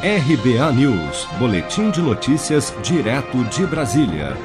RBA News, Boletim de Notícias, direto de Brasília.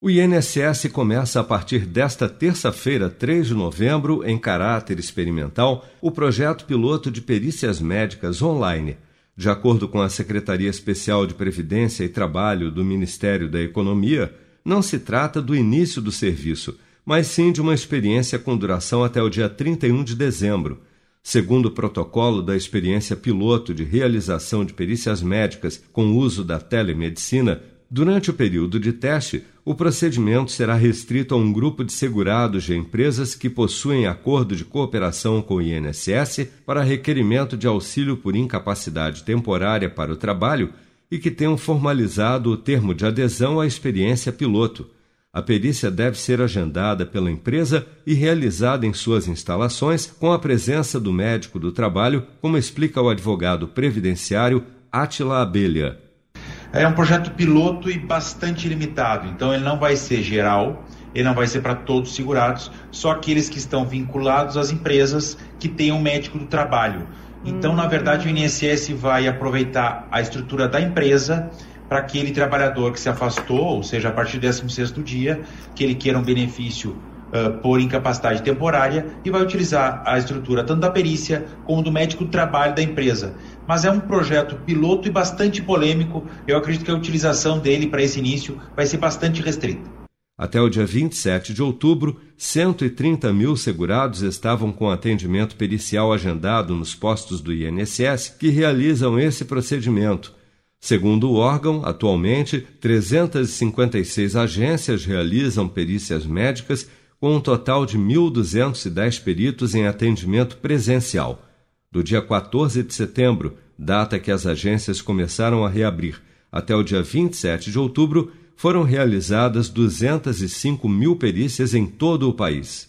O INSS começa a partir desta terça-feira, 3 de novembro, em caráter experimental, o projeto piloto de perícias médicas online. De acordo com a Secretaria Especial de Previdência e Trabalho do Ministério da Economia, não se trata do início do serviço, mas sim de uma experiência com duração até o dia 31 de dezembro. Segundo o protocolo da experiência piloto de realização de perícias médicas com uso da telemedicina, durante o período de teste, o procedimento será restrito a um grupo de segurados de empresas que possuem acordo de cooperação com o INSS para requerimento de auxílio por incapacidade temporária para o trabalho e que tenham formalizado o termo de adesão à experiência piloto. A perícia deve ser agendada pela empresa e realizada em suas instalações com a presença do médico do trabalho, como explica o advogado previdenciário Atila Abelha. É um projeto piloto e bastante limitado, então ele não vai ser geral, ele não vai ser para todos os segurados, só aqueles que estão vinculados às empresas que têm um médico do trabalho. Então, na verdade, o INSS vai aproveitar a estrutura da empresa para aquele trabalhador que se afastou, ou seja, a partir do 16º dia, que ele queira um benefício uh, por incapacidade temporária e vai utilizar a estrutura tanto da perícia como do médico do trabalho da empresa. Mas é um projeto piloto e bastante polêmico. Eu acredito que a utilização dele para esse início vai ser bastante restrita. Até o dia 27 de outubro, 130 mil segurados estavam com atendimento pericial agendado nos postos do INSS que realizam esse procedimento. Segundo o órgão, atualmente, 356 agências realizam perícias médicas, com um total de 1.210 peritos em atendimento presencial. Do dia 14 de setembro, data que as agências começaram a reabrir, até o dia 27 de outubro, foram realizadas 205 mil perícias em todo o país.